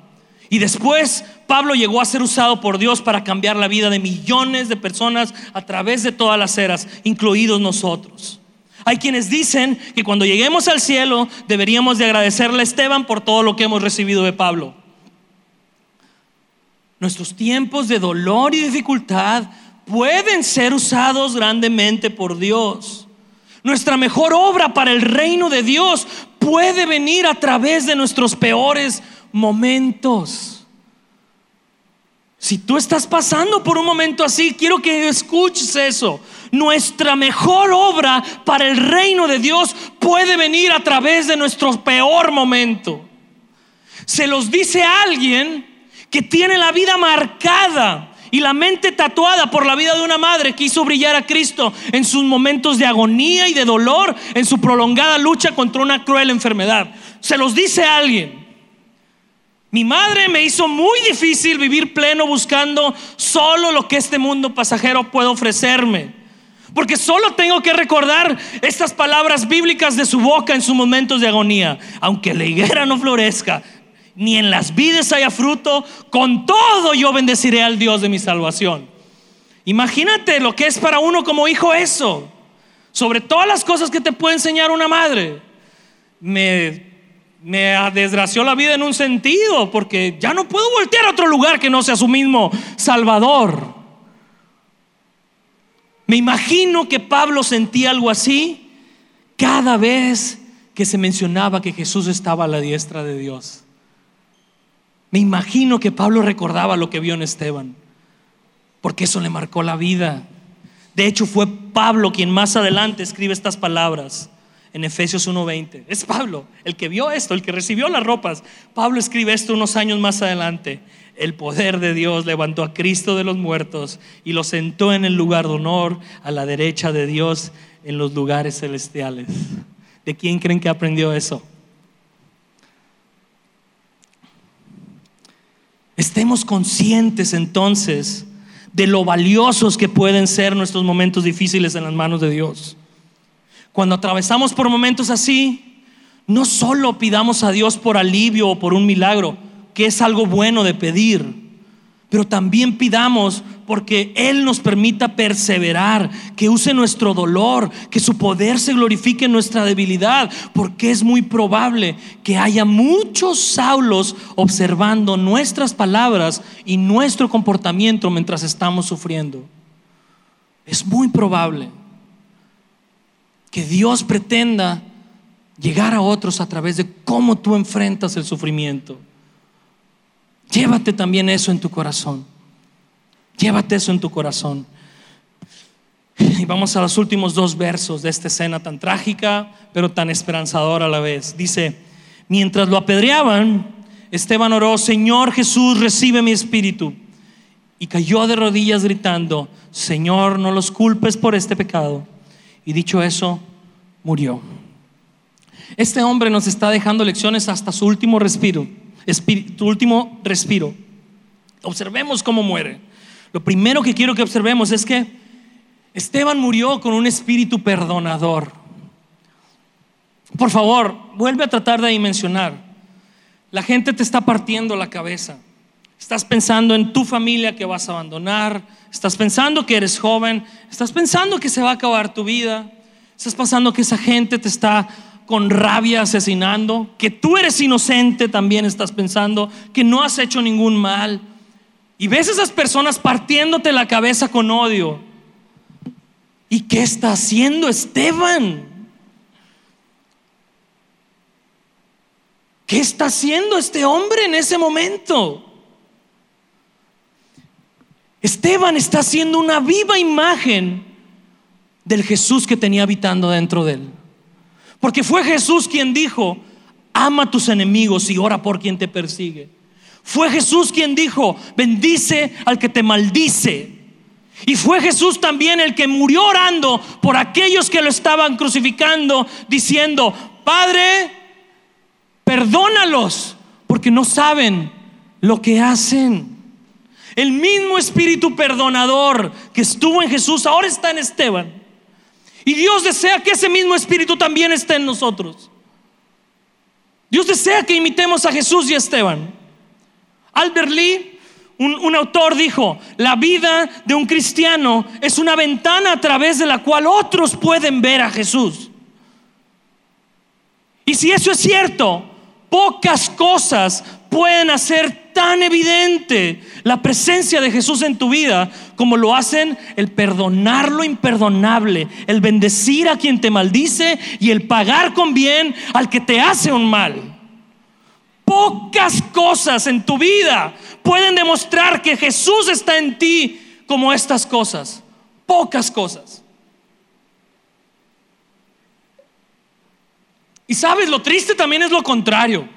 Y después Pablo llegó a ser usado por Dios para cambiar la vida de millones de personas a través de todas las eras, incluidos nosotros. Hay quienes dicen que cuando lleguemos al cielo deberíamos de agradecerle a Esteban por todo lo que hemos recibido de Pablo. Nuestros tiempos de dolor y dificultad pueden ser usados grandemente por Dios. Nuestra mejor obra para el reino de Dios puede venir a través de nuestros peores momentos. Si tú estás pasando por un momento así, quiero que escuches eso nuestra mejor obra para el reino de Dios puede venir a través de nuestro peor momento. Se los dice alguien que tiene la vida marcada y la mente tatuada por la vida de una madre que hizo brillar a Cristo en sus momentos de agonía y de dolor, en su prolongada lucha contra una cruel enfermedad. Se los dice alguien. Mi madre me hizo muy difícil vivir pleno buscando solo lo que este mundo pasajero puede ofrecerme. Porque solo tengo que recordar estas palabras bíblicas de su boca en sus momentos de agonía. Aunque la higuera no florezca, ni en las vides haya fruto, con todo yo bendeciré al Dios de mi salvación. Imagínate lo que es para uno como hijo eso. Sobre todas las cosas que te puede enseñar una madre. Me, me desgració la vida en un sentido, porque ya no puedo voltear a otro lugar que no sea su mismo Salvador. Me imagino que Pablo sentía algo así cada vez que se mencionaba que Jesús estaba a la diestra de Dios. Me imagino que Pablo recordaba lo que vio en Esteban, porque eso le marcó la vida. De hecho, fue Pablo quien más adelante escribe estas palabras en Efesios 1:20. Es Pablo el que vio esto, el que recibió las ropas. Pablo escribe esto unos años más adelante el poder de Dios levantó a Cristo de los muertos y lo sentó en el lugar de honor a la derecha de Dios en los lugares celestiales. ¿De quién creen que aprendió eso? Estemos conscientes entonces de lo valiosos que pueden ser nuestros momentos difíciles en las manos de Dios. Cuando atravesamos por momentos así, no solo pidamos a Dios por alivio o por un milagro, que es algo bueno de pedir, pero también pidamos porque Él nos permita perseverar, que use nuestro dolor, que su poder se glorifique en nuestra debilidad, porque es muy probable que haya muchos Saulos observando nuestras palabras y nuestro comportamiento mientras estamos sufriendo. Es muy probable que Dios pretenda llegar a otros a través de cómo tú enfrentas el sufrimiento. Llévate también eso en tu corazón. Llévate eso en tu corazón. Y vamos a los últimos dos versos de esta escena tan trágica, pero tan esperanzadora a la vez. Dice, mientras lo apedreaban, Esteban oró, Señor Jesús, recibe mi espíritu. Y cayó de rodillas gritando, Señor, no los culpes por este pecado. Y dicho eso, murió. Este hombre nos está dejando lecciones hasta su último respiro, su último respiro. Observemos cómo muere. Lo primero que quiero que observemos es que Esteban murió con un espíritu perdonador. Por favor, vuelve a tratar de dimensionar. La gente te está partiendo la cabeza. Estás pensando en tu familia que vas a abandonar. Estás pensando que eres joven. Estás pensando que se va a acabar tu vida. Estás pensando que esa gente te está con rabia asesinando. Que tú eres inocente también estás pensando. Que no has hecho ningún mal. Y ves esas personas partiéndote la cabeza con odio. ¿Y qué está haciendo Esteban? ¿Qué está haciendo este hombre en ese momento? Esteban está haciendo una viva imagen del Jesús que tenía habitando dentro de él. Porque fue Jesús quien dijo, ama a tus enemigos y ora por quien te persigue. Fue Jesús quien dijo, bendice al que te maldice. Y fue Jesús también el que murió orando por aquellos que lo estaban crucificando, diciendo, Padre, perdónalos, porque no saben lo que hacen. El mismo espíritu perdonador que estuvo en Jesús ahora está en Esteban. Y Dios desea que ese mismo espíritu también esté en nosotros. Dios desea que imitemos a Jesús y a Esteban. Albert Lee, un, autor, dijo, la vida de un cristiano es una ventana a través de la cual otros pueden ver a Jesús. Y si eso es cierto, pocas cosas pueden hacer tan evidente la presencia de Jesús en tu vida como lo hacen el perdonar lo imperdonable, el bendecir a quien te maldice y el pagar con bien al que te hace un mal. Pocas cosas en tu vida pueden demostrar que Jesús está en ti como estas cosas. Pocas cosas. Y sabes, lo triste también es lo contrario.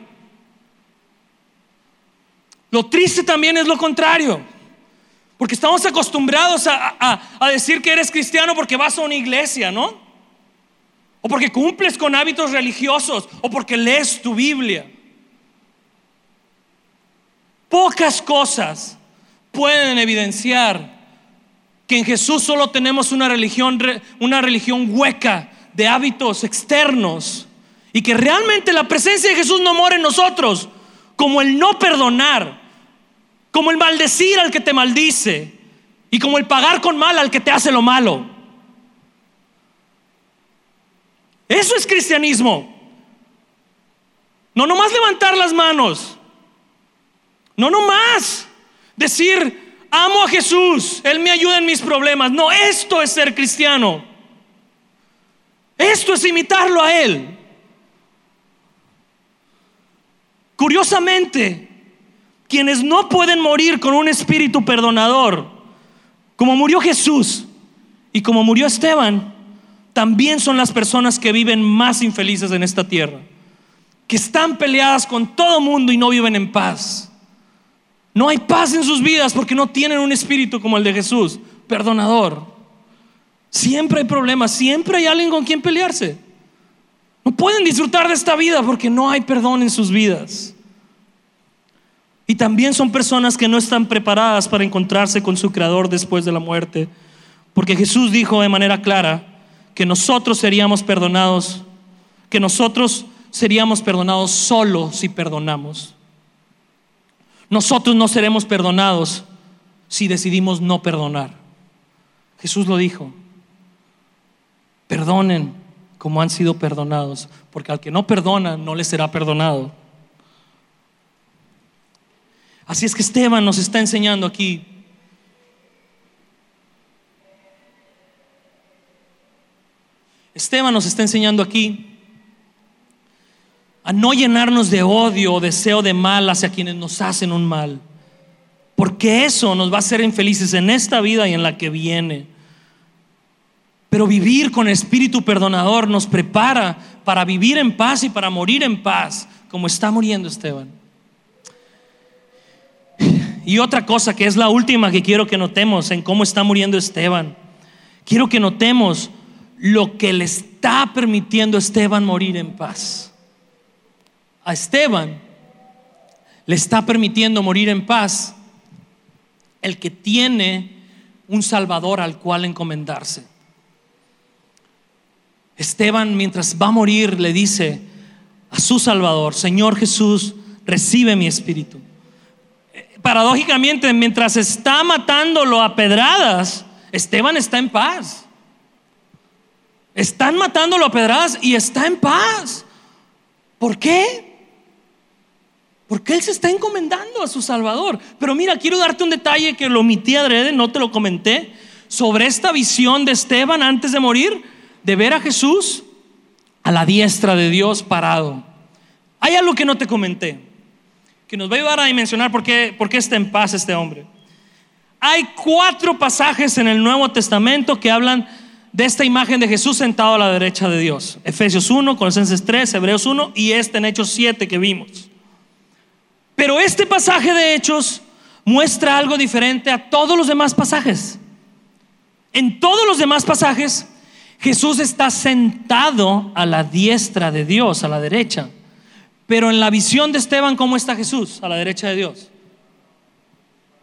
Lo triste también es lo contrario. Porque estamos acostumbrados a, a, decir que eres cristiano porque vas a una iglesia, ¿no? O porque cumples con hábitos religiosos, o porque lees tu Biblia. Pocas cosas pueden evidenciar que en Jesús solo tenemos una religión, una religión hueca de hábitos externos y que realmente la presencia de Jesús no mora en nosotros, como el no perdonar, como el maldecir al que te maldice y como el pagar con mal al que te hace lo malo. Eso es cristianismo. No nomás levantar las manos. No nomás decir, amo a Jesús, Él me ayuda en mis problemas. No, esto es ser cristiano. Esto es imitarlo a Él. Curiosamente, quienes no pueden morir con un espíritu perdonador, como murió Jesús y como murió Esteban, también son las personas que viven más infelices en esta tierra, que están peleadas con todo mundo y no viven en paz. No hay paz en sus vidas porque no tienen un espíritu como el de Jesús, perdonador. Siempre hay problemas, siempre hay alguien con quien pelearse. No pueden disfrutar de esta vida porque no hay perdón en sus vidas. Y también son personas que no están preparadas para encontrarse con su Creador después de la muerte. Porque Jesús dijo de manera clara que nosotros seríamos perdonados, que nosotros seríamos perdonados solo si perdonamos. Nosotros no seremos perdonados si decidimos no perdonar. Jesús lo dijo. Perdonen como han sido perdonados, porque al que no perdona no le será perdonado. Así es que Esteban nos está enseñando aquí. Esteban nos está enseñando aquí a no llenarnos de odio o deseo de mal hacia quienes nos hacen un mal. Porque eso nos va a hacer infelices en esta vida y en la que viene. Pero vivir con espíritu perdonador nos prepara para vivir en paz y para morir en paz, como está muriendo Esteban. Y otra cosa que es la última que quiero que notemos en cómo está muriendo Esteban. Quiero que notemos lo que le está permitiendo a Esteban morir en paz. A Esteban le está permitiendo morir en paz el que tiene un Salvador al cual encomendarse. Esteban, mientras va a morir, le dice a su Salvador, Señor Jesús, recibe mi espíritu. Paradójicamente, mientras está matándolo a pedradas, Esteban está en paz. Están matándolo a pedradas y está en paz. ¿Por qué? Porque él se está encomendando a su Salvador. Pero mira, quiero darte un detalle que lo omití adrede, no te lo comenté, sobre esta visión de Esteban antes de morir, de ver a Jesús a la diestra de Dios parado. Hay algo que no te comenté, que nos va a ayudar a dimensionar por qué, por qué está en paz este hombre. Hay cuatro pasajes en el Nuevo Testamento que hablan de esta imagen de Jesús sentado a la derecha de Dios. Efesios 1, Colosenses 3, Hebreos 1 y este en Hechos 7 que vimos. Pero este pasaje de Hechos muestra algo diferente a todos los demás pasajes. En todos los demás pasajes, Jesús está sentado a la diestra de Dios, a la derecha. Pero en la visión de Esteban, ¿cómo está Jesús? A la derecha de Dios.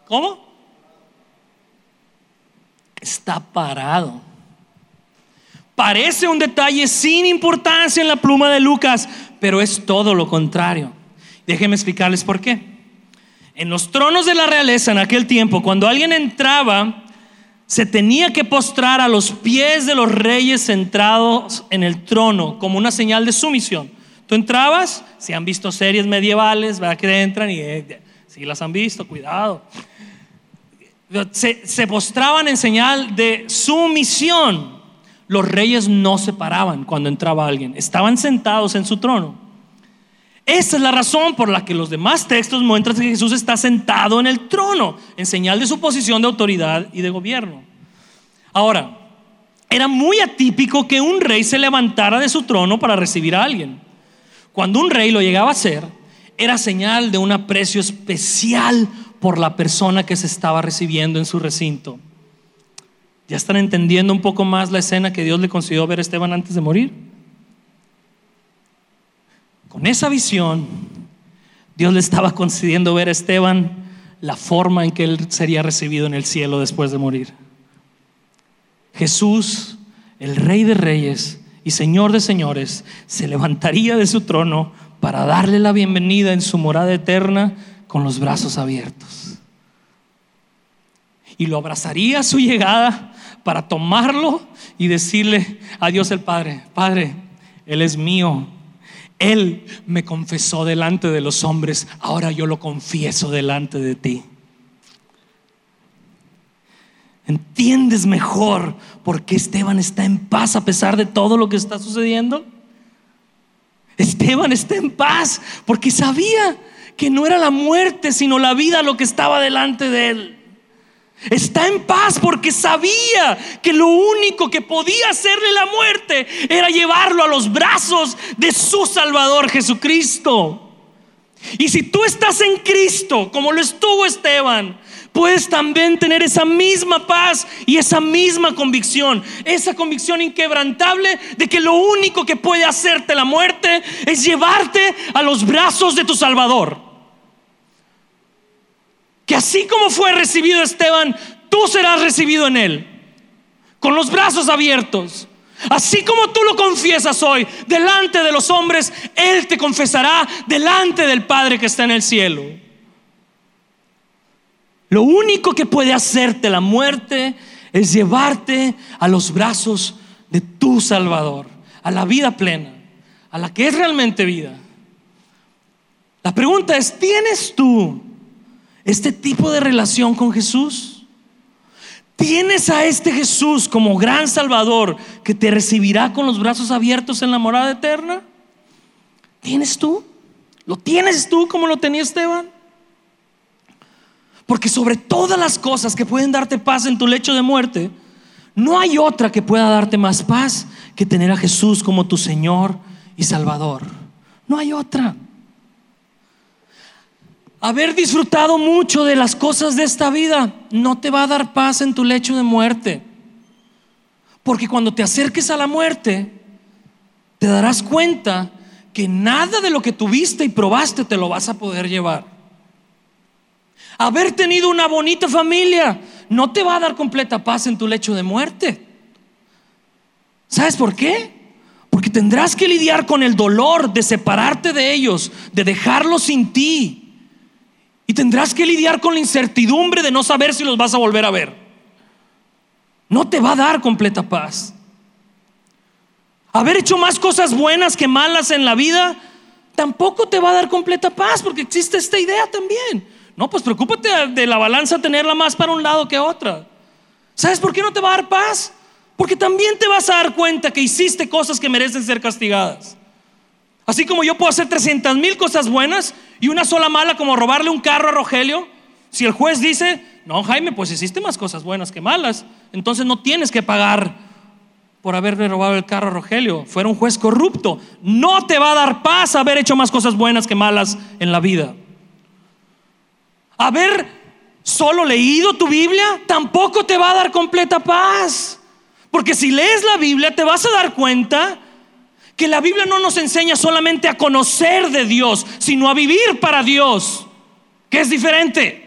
¿Cómo? Está parado. Parece un detalle sin importancia en la pluma de Lucas, pero es todo lo contrario. Déjenme explicarles por qué. En los tronos de la realeza en aquel tiempo, cuando alguien entraba, se tenía que postrar a los pies de los reyes centrados en el trono como una señal de sumisión. Tú entrabas, si han visto series medievales, ¿verdad? Que entran y eh, si las han visto, cuidado. Se, se postraban en señal de sumisión. Los reyes no se paraban cuando entraba alguien, estaban sentados en su trono. Esa es la razón por la que los demás textos muestran que Jesús está sentado en el trono, en señal de su posición de autoridad y de gobierno. Ahora, era muy atípico que un rey se levantara de su trono para recibir a alguien. Cuando un rey lo llegaba a hacer, era señal de un aprecio especial por la persona que se estaba recibiendo en su recinto. ¿Ya están entendiendo un poco más la escena que Dios le concedió ver a Esteban antes de morir? Con esa visión, Dios le estaba concediendo ver a Esteban la forma en que él sería recibido en el cielo después de morir. Jesús, el Rey de Reyes y Señor de Señores, se levantaría de su trono para darle la bienvenida en su morada eterna con los brazos abiertos. Y lo abrazaría a su llegada para tomarlo y decirle a Dios el Padre, Padre, Él es mío, él me confesó delante de los hombres, ahora yo lo confieso delante de ti. ¿Entiendes mejor por qué Esteban está en paz a pesar de todo lo que está sucediendo? Esteban está en paz porque sabía que no era la muerte, sino la vida lo que estaba delante de él. Está en paz porque sabía que lo único que podía hacerle la muerte era llevarlo a los brazos de su Salvador Jesucristo. Y si tú estás en Cristo, como lo estuvo Esteban, puedes también tener esa misma paz y esa misma convicción, esa convicción inquebrantable de que lo único que puede hacerte la muerte es llevarte a los brazos de tu Salvador. Así como fue recibido Esteban, tú serás recibido en él, con los brazos abiertos. Así como tú lo confiesas hoy delante de los hombres, Él te confesará delante del Padre que está en el cielo. Lo único que puede hacerte la muerte es llevarte a los brazos de tu Salvador, a la vida plena, a la que es realmente vida. La pregunta es, ¿tienes tú este tipo de relación con Jesús? ¿Tienes a este Jesús como gran Salvador que te recibirá con los brazos abiertos en la morada eterna? ¿Tienes tú? ¿Lo tienes tú como lo tenía Esteban? Porque sobre todas las cosas que pueden darte paz en tu lecho de muerte, no hay otra que pueda darte más paz que tener a Jesús como tu Señor y Salvador. No hay otra. Haber disfrutado mucho de las cosas de esta vida no te va a dar paz en tu lecho de muerte. Porque cuando te acerques a la muerte, te darás cuenta que nada de lo que tuviste y probaste te lo vas a poder llevar. Haber tenido una bonita familia no te va a dar completa paz en tu lecho de muerte. ¿Sabes por qué? Porque tendrás que lidiar con el dolor de separarte de ellos, de dejarlos sin ti. Y tendrás que lidiar con la incertidumbre de no saber si los vas a volver a ver. No te va a dar completa paz. Haber hecho más cosas buenas que malas en la vida tampoco te va a dar completa paz porque existe esta idea también. No, pues preocúpate de la balanza tenerla más para un lado que otra. ¿Sabes por qué no te va a dar paz? Porque también te vas a dar cuenta que hiciste cosas que merecen ser castigadas. Así como yo puedo hacer 300 mil cosas buenas y una sola mala como robarle un carro a Rogelio, si el juez dice, no Jaime, pues hiciste más cosas buenas que malas, entonces no tienes que pagar por haberle robado el carro a Rogelio. Fuera un juez corrupto. No te va a dar paz haber hecho más cosas buenas que malas en la vida. Haber solo leído tu Biblia tampoco te va a dar completa paz. Porque si lees la Biblia te vas a dar cuenta que la Biblia no nos enseña solamente a conocer de Dios, sino a vivir para Dios, que es diferente.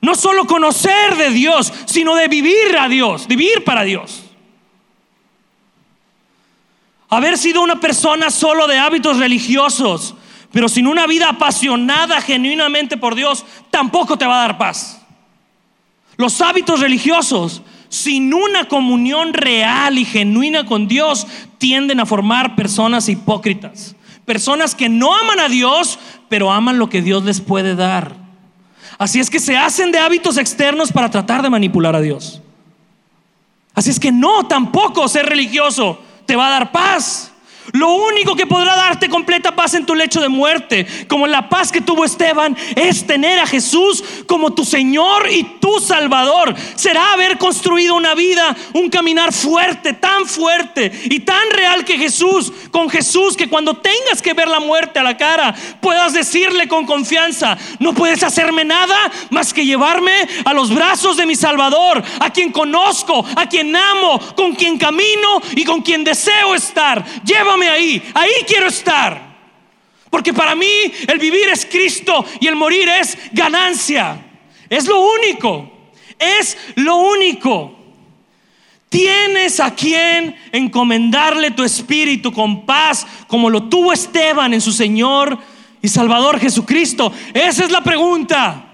No solo conocer de Dios, sino de vivir a Dios, vivir para Dios. Haber sido una persona solo de hábitos religiosos, pero sin una vida apasionada genuinamente por Dios, tampoco te va a dar paz. Los hábitos religiosos sin una comunión real y genuina con Dios, tienden a formar personas hipócritas. Personas que no aman a Dios, pero aman lo que Dios les puede dar. Así es que se hacen de hábitos externos para tratar de manipular a Dios. Así es que no, tampoco ser religioso te va a dar paz. Lo único que podrá darte completa paz en tu lecho de muerte, como la paz que tuvo Esteban, es tener a Jesús como tu Señor y tu Salvador. Será haber construido una vida, un caminar fuerte, tan fuerte y tan real que Jesús, con Jesús, que cuando tengas que ver la muerte a la cara, puedas decirle con confianza, no puedes hacerme nada más que llevarme a los brazos de mi Salvador, a quien conozco, a quien amo, con quien camino y con quien deseo estar. Llévame ahí, ahí quiero estar. Porque para mí el vivir es Cristo y el morir es ganancia. Es lo único, es lo único. Tienes a quien encomendarle tu espíritu con paz, como lo tuvo Esteban en su Señor y Salvador Jesucristo. Esa es la pregunta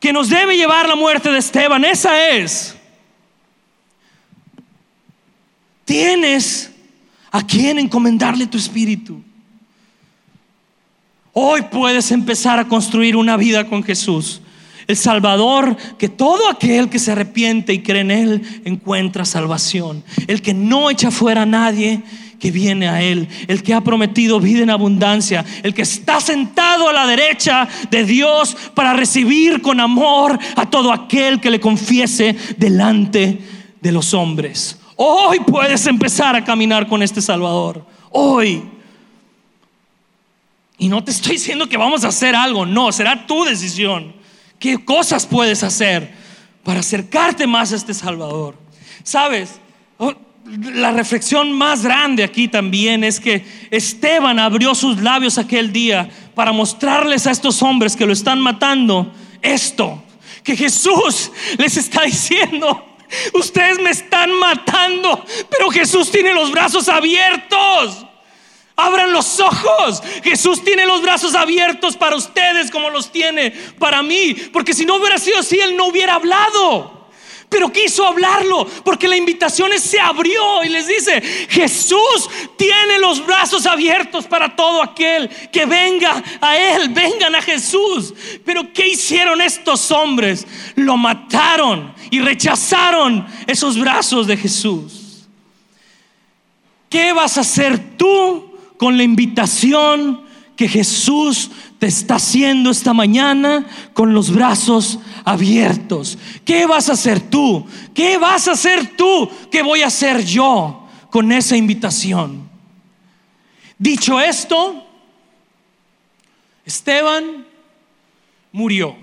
que nos debe llevar la muerte de Esteban. Esa es. Tienes ¿A quién encomendarle tu espíritu? Hoy puedes empezar a construir una vida con Jesús, el Salvador, que todo aquel que se arrepiente y cree en Él encuentra salvación. El que no echa fuera a nadie que viene a Él, el que ha prometido vida en abundancia, el que está sentado a la derecha de Dios para recibir con amor a todo aquel que le confiese delante de los hombres. Hoy puedes empezar a caminar con este Salvador. Hoy. Y no te estoy diciendo que vamos a hacer algo, no, será tu decisión. ¿Qué cosas puedes hacer para acercarte más a este Salvador? Sabes, oh, la reflexión más grande aquí también es que Esteban abrió sus labios aquel día para mostrarles a estos hombres que lo están matando esto, que Jesús les está diciendo, Ustedes me están matando, pero Jesús tiene los brazos abiertos. Abran los ojos. Jesús tiene los brazos abiertos para ustedes como los tiene para mí. Porque si no hubiera sido así, Él no hubiera hablado. Pero quiso hablarlo porque la invitación se abrió y les dice, Jesús tiene los brazos abiertos para todo aquel que venga a Él, vengan a Jesús. Pero ¿qué hicieron estos hombres? Lo mataron y rechazaron esos brazos de Jesús. ¿Qué vas a hacer tú con la invitación que Jesús te está haciendo esta mañana con los brazos abiertos. ¿Qué vas a hacer tú? ¿Qué vas a hacer tú? ¿Qué voy a hacer yo con esa invitación? Dicho esto, Esteban murió.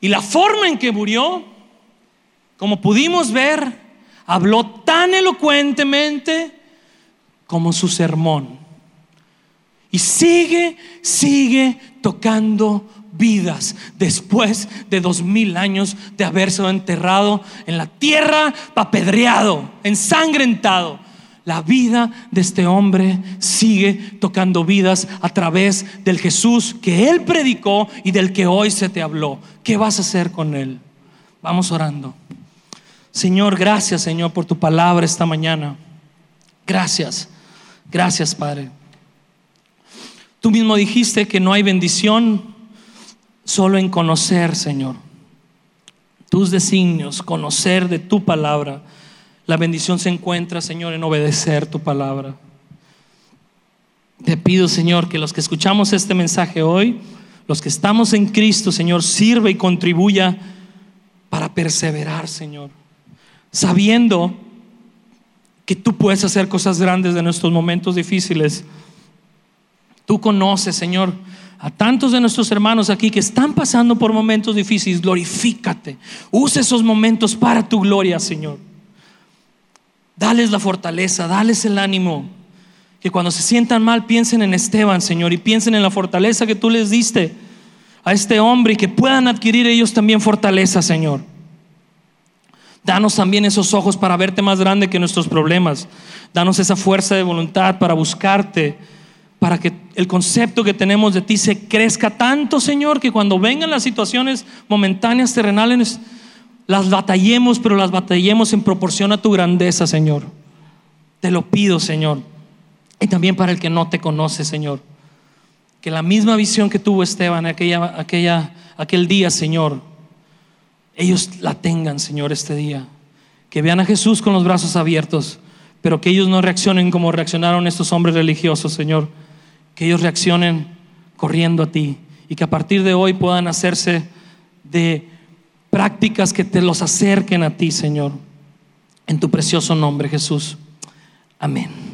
Y la forma en que murió, como pudimos ver, habló tan elocuentemente como su sermón. Y sigue, sigue tocando vidas después de dos mil años de haberse enterrado en la tierra, apedreado, ensangrentado. La vida de este hombre sigue tocando vidas a través del Jesús que él predicó y del que hoy se te habló. ¿Qué vas a hacer con él? Vamos orando. Señor, gracias Señor por tu palabra esta mañana. Gracias, gracias Padre. Tú mismo dijiste que no hay bendición solo en conocer, Señor, tus designios, conocer de tu palabra. La bendición se encuentra, Señor, en obedecer tu palabra. Te pido, Señor, que los que escuchamos este mensaje hoy, los que estamos en Cristo, Señor, sirva y contribuya para perseverar, Señor, sabiendo que tú puedes hacer cosas grandes en nuestros momentos difíciles Tú conoces, Señor, a tantos de nuestros hermanos aquí que están pasando por momentos difíciles. Glorifícate. Usa esos momentos para tu gloria, Señor. Dales la fortaleza, dales el ánimo. Que cuando se sientan mal piensen en Esteban, Señor, y piensen en la fortaleza que tú les diste a este hombre y que puedan adquirir ellos también fortaleza, Señor. Danos también esos ojos para verte más grande que nuestros problemas. Danos esa fuerza de voluntad para buscarte para que el concepto que tenemos de ti se crezca tanto, Señor, que cuando vengan las situaciones momentáneas, terrenales, las batallemos, pero las batallemos en proporción a tu grandeza, Señor. Te lo pido, Señor. Y también para el que no te conoce, Señor. Que la misma visión que tuvo Esteban aquella, aquel día, Señor, ellos la tengan, Señor, este día. Que vean a Jesús con los brazos abiertos, pero que ellos no reaccionen como reaccionaron estos hombres religiosos, Señor que ellos reaccionen corriendo a ti y que a partir de hoy puedan hacerse de prácticas que te los acerquen a ti, Señor. En tu precioso nombre, Jesús. Amén.